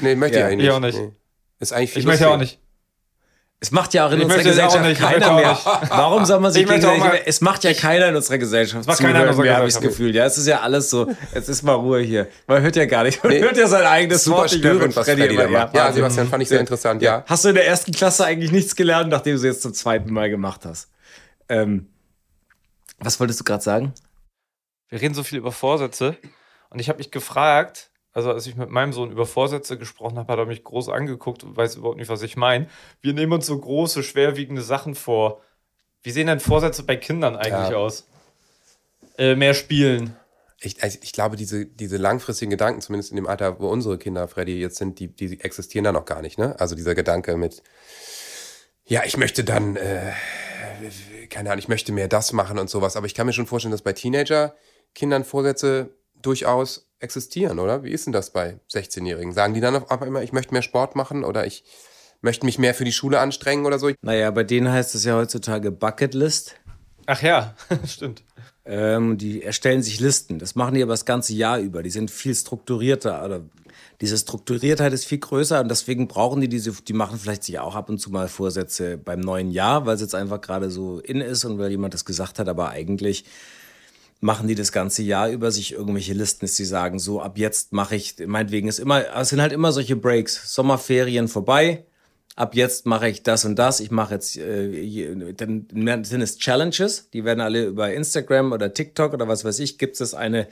Nee, möchte Ja, ich eigentlich ich auch nicht. Nee. Ist eigentlich viel Ich möchte auch lustig. nicht. Es macht ja auch in Ich unserer es Gesellschaft nicht, ich keiner mehr. Warum soll man sich gegenseitig- Es macht ja keiner in unserer Gesellschaft. macht keiner in unserer mehr, habe ich das Gesellschaft. Gefühl. Ja, es ist ja alles so. Jetzt ist mal Ruhe hier. Man hört ja gar nicht. Man hört ja sein eigenes Super Wort störend, was Freddy immer-. Ja, Wahnsinn. Sebastian, fand ich sehr interessant, ja. Hast du in der ersten Klasse eigentlich nichts gelernt, nachdem du es jetzt zum zweiten Mal gemacht hast? Ähm, was wolltest du gerade sagen? Wir reden so viel über Vorsätze und ich habe mich gefragt, also als ich mit meinem Sohn über Vorsätze gesprochen habe, hat er mich groß angeguckt und weiß überhaupt nicht, was ich meine. Wir nehmen uns so große, schwerwiegende Sachen vor. Wie sehen denn Vorsätze bei Kindern eigentlich Ja. aus? Äh, mehr spielen. Ich, also ich glaube, diese, diese langfristigen Gedanken, zumindest in dem Alter, wo unsere Kinder, Freddy, jetzt sind, die, die existieren da noch gar nicht. Ne? Also dieser Gedanke mit, ja, ich möchte dann, äh, keine Ahnung, ich möchte mehr das machen und sowas. Aber ich kann mir schon vorstellen, dass bei Teenager-Kindern Vorsätze durchaus existieren, oder? Wie ist denn das bei 16-Jährigen? Sagen die dann auf einmal, ich möchte mehr Sport machen oder ich möchte mich mehr für die Schule anstrengen oder so? Naja, bei denen heißt es ja heutzutage Bucketlist. Ach ja, stimmt. Ähm, die erstellen sich Listen. Das machen die aber das ganze Jahr über. Die sind viel strukturierter. Oder diese Strukturiertheit ist viel größer und deswegen brauchen die diese, die machen vielleicht sich auch ab und zu mal Vorsätze beim neuen Jahr, weil es jetzt einfach gerade so in ist und weil jemand das gesagt hat, aber eigentlich machen die das ganze Jahr über sich irgendwelche Listen, dass sie sagen, so ab jetzt mache ich, meinetwegen ist immer, es sind halt immer solche Breaks. Sommerferien vorbei, ab jetzt mache ich das und das. Ich mache jetzt, äh, dann sind es Challenges, die werden alle über Instagram oder TikTok oder was weiß ich, gibt es eine,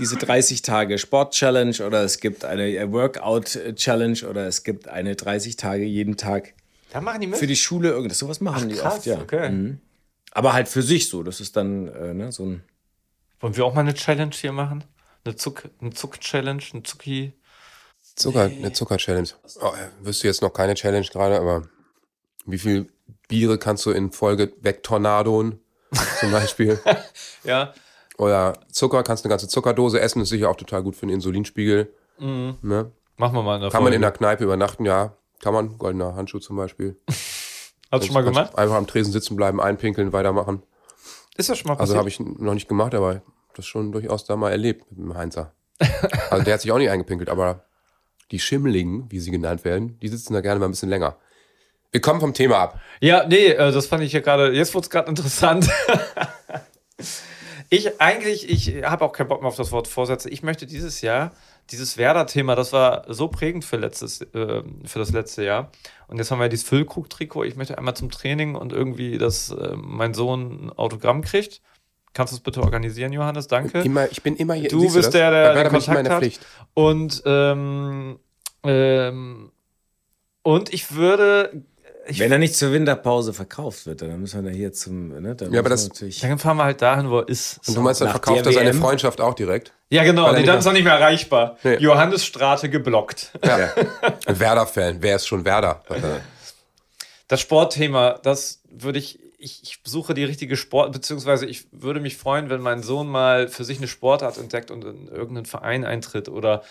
diese 30 Tage Sport-Challenge oder es gibt eine äh, Workout-Challenge oder es gibt eine 30 Tage jeden Tag Da machen die mit. für die Schule irgendwas. Sowas machen die Krass, oft, ja. okay. Aber halt für sich so. Das ist dann äh, ne, so ein. Wollen wir auch mal eine Challenge hier machen? Eine Zuck, eine Zuck-Challenge, eine Zucki. Zucker, eine Zucker-Challenge. Oh, äh, wüsste jetzt noch keine Challenge gerade, aber wie viel Biere kannst du in Folge wegtornadoen, zum Beispiel? Ja. Oder Zucker, kannst eine ganze Zuckerdose essen, ist sicher auch total gut für den Insulinspiegel. Ne? Machen wir mal eine Kann man Folge. in der Kneipe übernachten, ja. Kann man, goldener Handschuh zum Beispiel. Hast du schon mal gemacht? Einfach am Tresen sitzen bleiben, einpinkeln, weitermachen. Ist das schon mal Also passiert? habe ich noch nicht gemacht, aber das schon durchaus da mal erlebt mit dem Heinzer. Also der hat sich auch nicht eingepinkelt, aber die Schimmligen, wie sie genannt werden, die sitzen da gerne mal ein bisschen länger. Wir kommen vom Thema ab. Ja, nee, äh, das fand ich ja gerade, jetzt wurde es gerade interessant. ich eigentlich, ich habe auch keinen Bock mehr auf das Wort Vorsätze. Ich möchte dieses Jahr, dieses Werder-Thema, das war so prägend für, letztes, äh, für das letzte Jahr. Und jetzt haben wir dieses Füllkrug-Trikot. Ich möchte einmal zum Training und irgendwie, dass äh, mein Sohn ein Autogramm kriegt. Kannst du es bitte organisieren, Johannes? Danke. Immer, ich bin immer hier. Du bist das? der, der in Kontakt der hat. Pflicht. Und, ähm, ähm, und ich würde. Ich, Wenn er nicht zur Winterpause verkauft wird, dann müssen wir da hier zum. Ne, dann Ja, aber das- natürlich. dann fahren wir halt dahin, wo er ist. Und du meinst, dann verkauft der er seine WM? Freundschaft auch direkt? Ja, genau. Nicht dann ist noch nicht mehr erreichbar. Nee. Johannes Strate geblockt. Ja. Ein Werder-Fan. Wer ist schon Werder? Das Sportthema, das würde ich, ich, ich suche die richtige Sport, beziehungsweise ich würde mich freuen, wenn mein Sohn mal für sich eine Sportart entdeckt und in irgendeinen Verein eintritt oder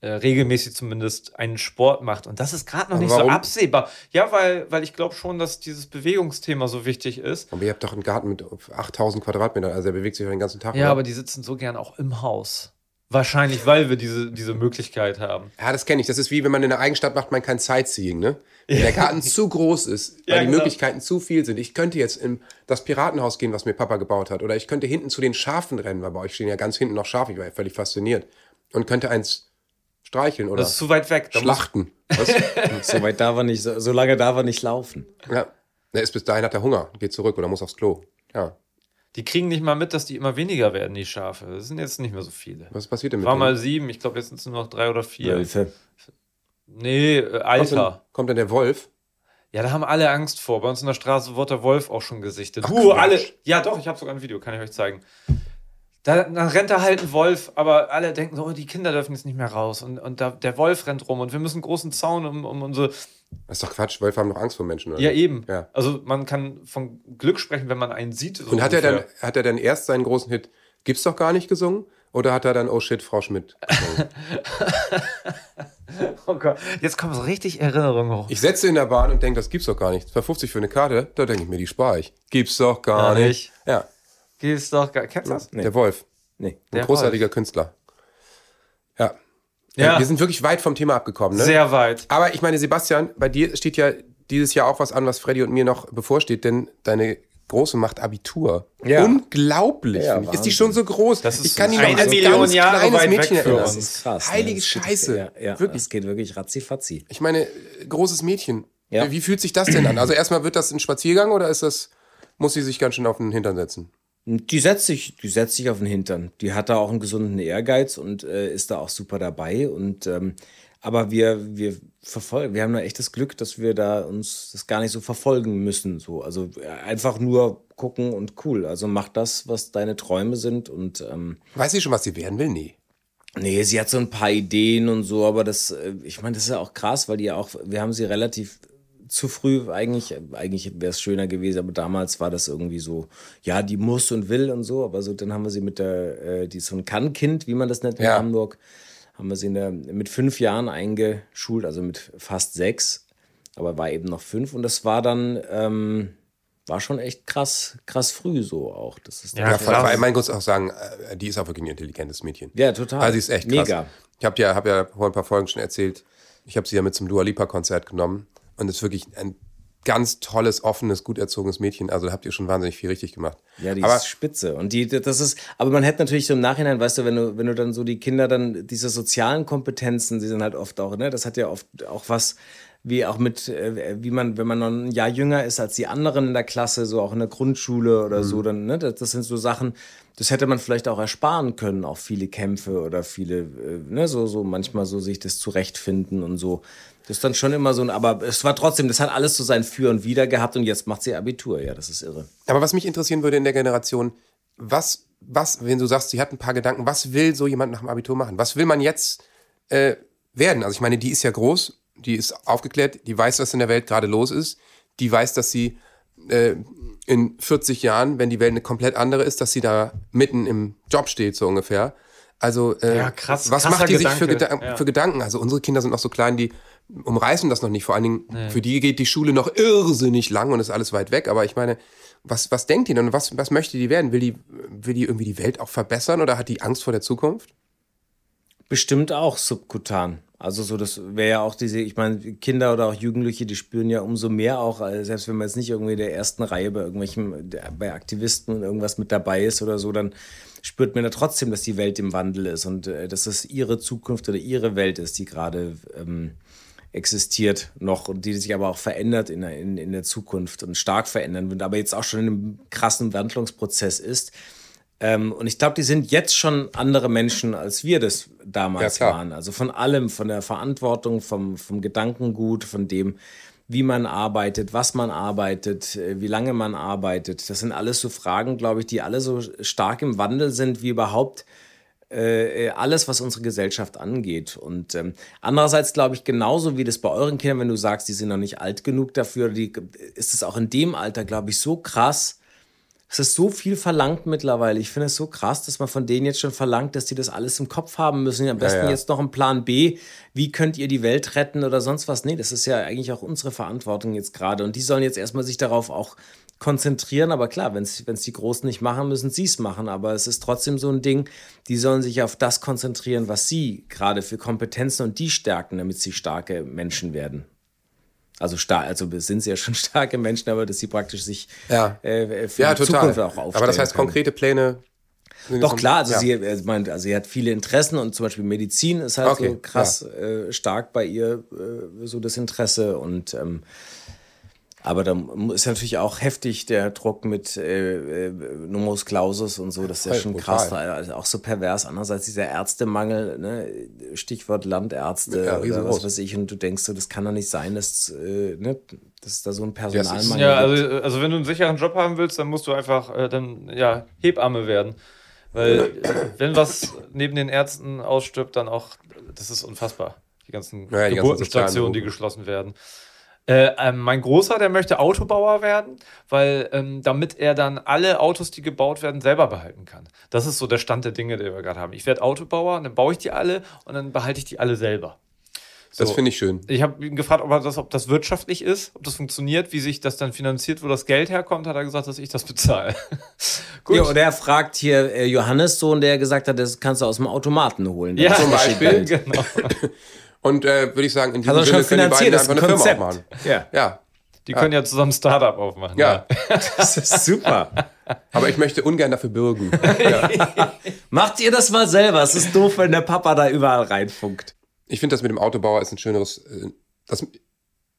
äh, regelmäßig zumindest einen Sport macht. Und das ist gerade noch nicht so absehbar. Ja, weil, weil ich glaube schon, dass dieses Bewegungsthema so wichtig ist. Aber ihr habt doch einen Garten mit 8000 Quadratmetern, also er bewegt sich den ganzen Tag. Ja, oder? aber die sitzen so gern auch im Haus. Wahrscheinlich, weil wir diese, diese Möglichkeit haben. Ja, das kenne ich. Das ist wie, wenn man in einer Eigenstadt macht, man kein Sightseeing, ne? Wenn der Garten zu groß ist, weil Ja, die genau. Möglichkeiten zu viel sind. Ich könnte jetzt in das Piratenhaus gehen, was mir Papa gebaut hat. Oder ich könnte hinten zu den Schafen rennen, weil bei euch stehen ja ganz hinten noch Schafe. Ich war ja völlig fasziniert. Und könnte eins streicheln oder Das ist zu weit weg. Schlachten. Was? So weit darf er nicht, so, so lange darf er nicht laufen. ja. Er ist bis dahin hat er Hunger, geht zurück oder muss aufs Klo. Ja. Die kriegen nicht mal mit, dass die immer weniger werden, die Schafe. Das sind jetzt nicht mehr so viele. Was passiert denn mit War denen? mal sieben, ich glaube, jetzt sind es nur noch drei oder vier. Wölfe. Nee, äh, kommt, denn, Alter. kommt denn der Wolf? Ja, da haben alle Angst vor. Bei uns in der Straße wurde der Wolf auch schon gesichtet. Ach, uh, Quatsch. alle. Ja, doch, ich habe sogar ein Video, kann ich euch zeigen. Da, dann rennt da halt ein Wolf, aber alle denken so, oh, die Kinder dürfen jetzt nicht mehr raus. Und, und da, der Wolf rennt rum und wir müssen einen großen Zaun um, um unsere. Das ist doch Quatsch. Wölfe haben doch Angst vor Menschen, oder? Ja, eben. Ja. Also man kann von Glück sprechen, wenn man einen sieht. so Und hat er, dann, hat er dann erst seinen großen Hit Gibt's doch gar nicht gesungen? Oder hat er dann Oh shit, Frau Schmidt gesungen? Oh Gott, jetzt kommen so richtig Erinnerungen hoch. ich setze in der Bahn und denke, das gibt's doch gar nicht. 2,50 für eine Karte, da denke ich mir, die spare ich. Gibt's doch gar Ja, nicht. Ja, Gibt's doch gar. Kennst du das? der Wolf. Nee. Ein Der großartiger Künstler. Ja. Ja. Wir sind wirklich weit vom Thema abgekommen, ne? Sehr weit. Aber ich meine, Sebastian, bei dir steht ja dieses Jahr auch was an, was Freddy und mir noch bevorsteht, denn deine Große macht Abitur. Ja. Unglaublich. Ja. Ist die schon so groß? Das ist ich kann ihn noch eine als Million ganz Jahre kleines weit Mädchen erinnern. Das ist krass. ne? Heilige Das geht- Scheiße. Ja, ja, Wirklich. Es geht wirklich ratzi-fatzi. Ich meine, großes Mädchen. Ja. Wie fühlt sich das denn an? Also erstmal wird das ein Spaziergang oder ist das, muss sie sich ganz schön auf den Hintern setzen? Die setzt sich, die setzt sich auf den Hintern. Die hat da auch einen gesunden Ehrgeiz und äh, ist da auch super dabei. Und ähm, aber wir, wir verfolgen, wir haben da echt das Glück, dass wir da uns das gar nicht so verfolgen müssen. So, also äh, einfach nur gucken und cool. Also mach das, was deine Träume sind und ähm, Weiß sie schon, was sie werden will? Nee. Nee, sie hat so ein paar Ideen und so, aber das, äh, ich meine, das ist ja auch krass, weil die ja auch, wir haben sie relativ zu früh, eigentlich, eigentlich wäre es schöner gewesen, aber damals war das irgendwie so, ja, die muss und will und so, aber so, dann haben wir sie mit der, äh, die ist so ein Kann-Kind, wie man das nennt in Ja. Hamburg, haben wir sie in der, mit fünf Jahren eingeschult, also mit fast sechs, aber war eben noch fünf und das war dann, ähm, war schon echt krass, krass früh so auch. Das ist Ja, vor allem, man muss auch sagen, äh, die ist auch wirklich ein intelligentes Mädchen. Ja, total. Also sie ist echt krass. Mega. Ich habe ja, hab ja vor ein paar Folgen schon erzählt, ich habe sie ja mit zum Dua Lipa Konzert genommen und ist wirklich ein ganz tolles, offenes, gut erzogenes Mädchen. Also da habt ihr schon wahnsinnig viel richtig gemacht. Ja, die Aber ist spitze. Und die, das ist, aber man hätte natürlich so im Nachhinein, weißt du, wenn du, wenn du dann so die Kinder dann, diese sozialen Kompetenzen, die sind halt oft auch, ne, das hat ja oft auch was, wie auch mit, äh, wie man, wenn man noch ein Jahr jünger ist als die anderen in der Klasse, so auch in der Grundschule oder so, dann, ne, das, das sind so Sachen, das hätte man vielleicht auch ersparen können, auch viele Kämpfe oder viele, äh, ne, so, so manchmal so sich das zurechtfinden und so. Das ist dann schon immer so ein, aber es war trotzdem, das hat alles so sein Für und Wider gehabt und jetzt macht sie Abitur, ja, das ist irre. Aber was mich interessieren würde in der Generation, was, was, wenn du sagst, sie hat ein paar Gedanken, was will so jemand nach dem Abitur machen? Was will man jetzt äh, werden? Also ich meine, die ist ja groß, die ist aufgeklärt, die weiß, was in der Welt gerade los ist, die weiß, dass sie äh, in 40 Jahren, wenn die Welt eine komplett andere ist, dass sie da mitten im Job steht, so ungefähr. Also, äh, Ja, krass, was macht die sich für, Gedanke, Gedan ja. für Gedanken? Also, unsere Kinder sind noch so klein, die umreißen das noch nicht. Vor allen Dingen, für die geht die Schule noch irrsinnig lang und ist alles weit weg. Aber ich meine, Was, was denkt die denn und was, was möchte die werden? Will die, will die irgendwie die Welt auch verbessern oder hat die Angst vor der Zukunft? Bestimmt auch subkutan. Also so, das wäre ja auch diese, ich meine, Kinder oder auch Jugendliche, die spüren ja umso mehr auch, äh, selbst wenn man jetzt nicht irgendwie in der ersten Reihe bei irgendwelchen, bei Aktivisten und irgendwas mit dabei ist oder so, dann spürt man ja trotzdem, dass die Welt im Wandel ist und äh, dass es ihre Zukunft oder ihre Welt ist, die gerade ähm, existiert noch und die sich aber auch verändert in der, in, in der Zukunft und stark verändern wird, aber jetzt auch schon in einem krassen Wandlungsprozess ist. Ähm, und ich glaube, die sind jetzt schon andere Menschen, als wir das damals Ja, waren. Also von allem, von der Verantwortung, vom, vom Gedankengut, von dem, wie man arbeitet, was man arbeitet, äh, wie lange man arbeitet. Das sind alles so Fragen, glaube ich, die alle so stark im Wandel sind, wie überhaupt äh, alles, was unsere Gesellschaft angeht. Und ähm, andererseits glaube ich, genauso wie das bei euren Kindern, wenn du sagst, die sind noch nicht alt genug dafür, die, ist es auch in dem Alter, glaube ich, so krass, es ist so viel verlangt mittlerweile. Ich finde es so krass, dass man von denen jetzt schon verlangt, dass die das alles im Kopf haben müssen. Am besten ja. jetzt noch einen Plan B. Wie könnt ihr die Welt retten oder sonst was? Nee, das ist ja eigentlich auch unsere Verantwortung jetzt gerade. Und die sollen jetzt erstmal sich darauf auch konzentrieren. Aber klar, wenn es die Großen nicht machen, müssen sie es machen. Aber es ist trotzdem so ein Ding, die sollen sich auf das konzentrieren, was sie gerade für Kompetenzen und die stärken, damit sie starke Menschen werden. Also stark, also sind sie ja schon starke Menschen, aber dass sie praktisch sich Ja. äh, für Ja, die total. Zukunft auch aufstellen Aber das heißt, können. konkrete Pläne. Doch klar, also ja. sie, äh, meint, also sie hat viele Interessen und zum Beispiel Medizin ist halt Okay, so krass äh, stark bei ihr äh, so das Interesse und ähm, aber da ist natürlich auch heftig der Druck mit äh, äh, Numerus Clausus und so, das ist ja schon brutal. krass, also auch so pervers. Andererseits dieser Ärztemangel, ne? Stichwort Landärzte Ja, oder was weiß ich, und du denkst so, das kann doch nicht sein, dass, äh, ne? dass da so ein Personalmangel Ja, gibt. also, also wenn du einen sicheren Job haben willst, dann musst du einfach äh, dann ja Hebamme werden. Weil äh, wenn was neben den Ärzten ausstirbt, dann auch, das ist unfassbar. Die ganzen Ja, die ganzen Geburtenstationen, die geschlossen werden. Äh, ähm, mein Großer, der möchte Autobauer werden, weil ähm, damit er dann alle Autos, die gebaut werden, selber behalten kann. Das ist so der Stand der Dinge, den wir gerade haben. Ich werde Autobauer, und dann baue ich die alle und dann behalte ich die alle selber. Das So. finde ich schön. Ich habe ihn gefragt, ob, er das, ob das wirtschaftlich ist, ob das funktioniert, wie sich das dann finanziert, wo das Geld herkommt, hat er gesagt, dass ich das bezahle. Gut. Ja, oder er fragt hier äh, Johannes Sohn, der gesagt hat, das kannst du aus dem Automaten holen. Ja, Zum Beispiel. genau. Und äh, würde ich sagen, in diesem schon Sinne können die beiden einfach ein eine Firma Konzept. aufmachen. Ja, Ja, Die können ja zusammen ein Startup aufmachen. ja. das ist super. Aber ich möchte ungern dafür bürgen. Macht ihr das mal selber. Es ist doof, wenn der Papa da überall reinfunkt. Ich finde das mit dem Autobauer ist ein schöneres. Äh, das,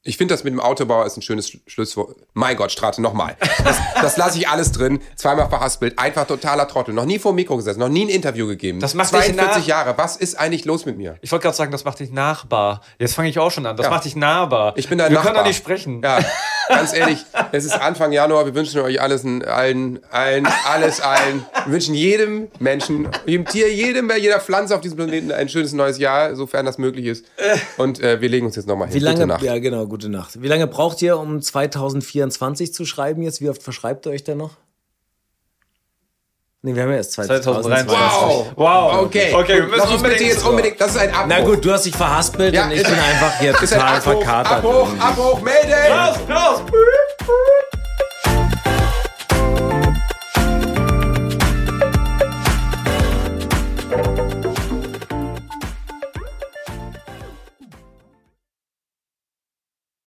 ich finde das mit dem Autobauer ist ein schönes Sch- Schlusswort. Mein Gott, Strate, nochmal. Das, das lasse ich alles drin. Zweimal verhaspelt. Einfach totaler Trottel. Noch nie vor dem Mikro gesessen. Noch nie ein Interview gegeben. Das macht dich 42 nach- Jahre. Was ist eigentlich los mit mir? Ich wollte gerade sagen, das macht dich nachbar. Jetzt fange ich auch schon an. Das Ja. macht dich nahbar. Ich bin dein Wir Nachbar. können doch nicht sprechen. Ja, ganz ehrlich, es ist Anfang Januar. Wir wünschen euch alles, allen, allen, alles allen. Wir wünschen jedem Menschen, jedem Tier, jedem, bei jeder Pflanze auf diesem Planeten ein schönes neues Jahr, sofern das möglich ist. Und äh, wir legen uns jetzt nochmal hin. Wie lange, Gute Nacht. ja genau, gute Nacht. Wie lange braucht ihr, um 2024 zu schreiben jetzt? Wie oft verschreibt ihr euch denn noch? Nee, wir haben ja erst 2023. 2023. Wow. Wow. Okay, Okay, wir müssen lass uns bitte unbedingt- jetzt unbedingt, das ist ein Abbruch. Na gut, du hast dich verhaspelt Ja, und ich bin einfach hier total Abbruch, verkatert. Abbruch, Abbruch, melden! Klaus, Klaus.